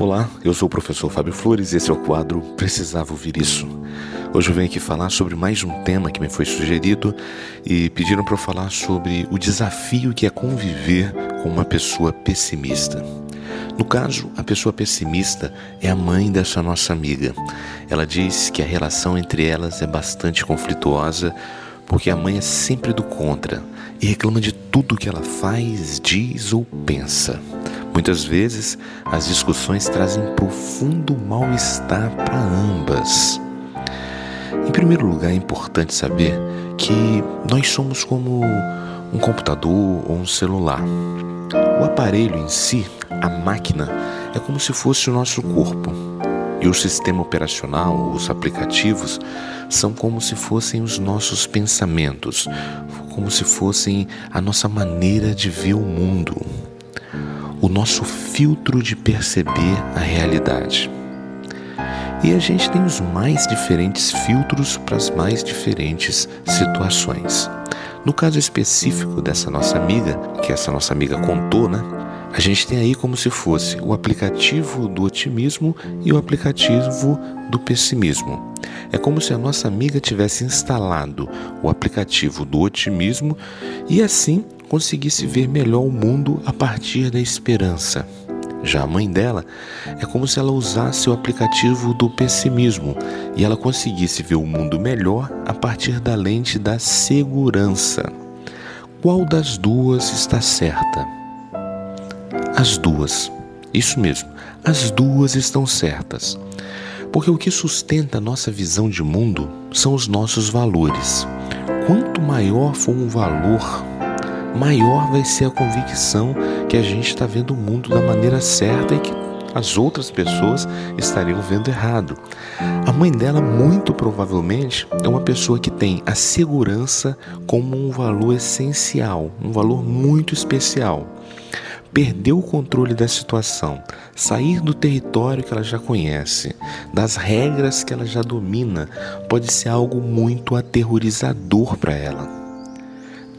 Olá, eu sou o professor Fábio Flores e esse é o quadro Precisava Ouvir Isso. Hoje eu venho aqui falar sobre mais um tema que me foi sugerido e pediram para eu falar sobre o desafio que é conviver com uma pessoa pessimista. No caso, a pessoa pessimista é a mãe dessa nossa amiga. Ela diz que a relação entre elas é bastante conflituosa porque a mãe é sempre do contra e reclama de tudo que ela faz, diz ou pensa. Muitas vezes, as discussões trazem profundo mal-estar para ambas. Em primeiro lugar, é importante saber que nós somos como um computador ou um celular. O aparelho em si, a máquina, é como se fosse o nosso corpo. E o sistema operacional, os aplicativos, são como se fossem os nossos pensamentos, como se fossem a nossa maneira de ver o mundo o nosso filtro de perceber a realidade. E a gente tem os mais diferentes filtros para as mais diferentes situações. No caso específico dessa nossa amiga, que essa nossa amiga contou, né? A gente tem aí como se fosse o aplicativo do otimismo e o aplicativo do pessimismo. É como se a nossa amiga tivesse instalado o aplicativo do otimismo e assim conseguisse ver melhor o mundo a partir da esperança. Já a mãe dela é como se ela usasse o aplicativo do pessimismo e ela conseguisse ver o mundo melhor a partir da lente da segurança. Qual das duas está certa? As duas. Isso mesmo, as duas estão certas. Porque o que sustenta nossa visão de mundo são os nossos valores. Quanto maior for um valor maior vai ser a convicção que a gente está vendo o mundo da maneira certa e que as outras pessoas estariam vendo errado. A mãe dela, muito provavelmente, é uma pessoa que tem a segurança como um valor essencial, um valor muito especial. Perdeu o controle da situação, sair do território que ela já conhece, das regras que ela já domina, pode ser algo muito aterrorizador para ela.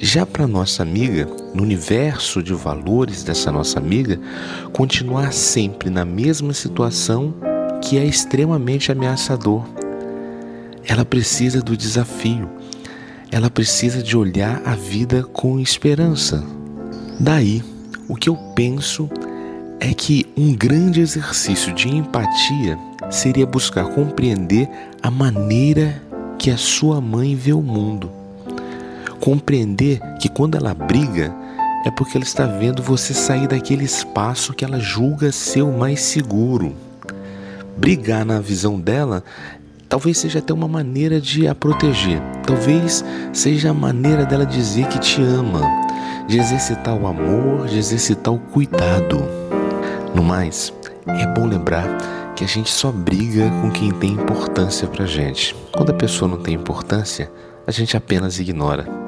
Já para nossa amiga, no universo de valores dessa nossa amiga, continuar sempre na mesma situação que é extremamente ameaçador. Ela precisa do desafio. Ela precisa de olhar a vida com esperança. Daí, o que eu penso é que um grande exercício de empatia seria buscar compreender a maneira que a sua mãe vê o mundo Compreender que quando ela briga é porque ela está vendo você sair daquele espaço que ela julga ser o mais seguro. Brigar na visão dela talvez seja até uma maneira de a proteger. Talvez seja a maneira dela dizer que te ama, de exercitar o amor, de exercitar o cuidado. No mais, é bom lembrar que a gente só briga com quem tem importância pra gente. Quando a pessoa não tem importância, a gente apenas ignora.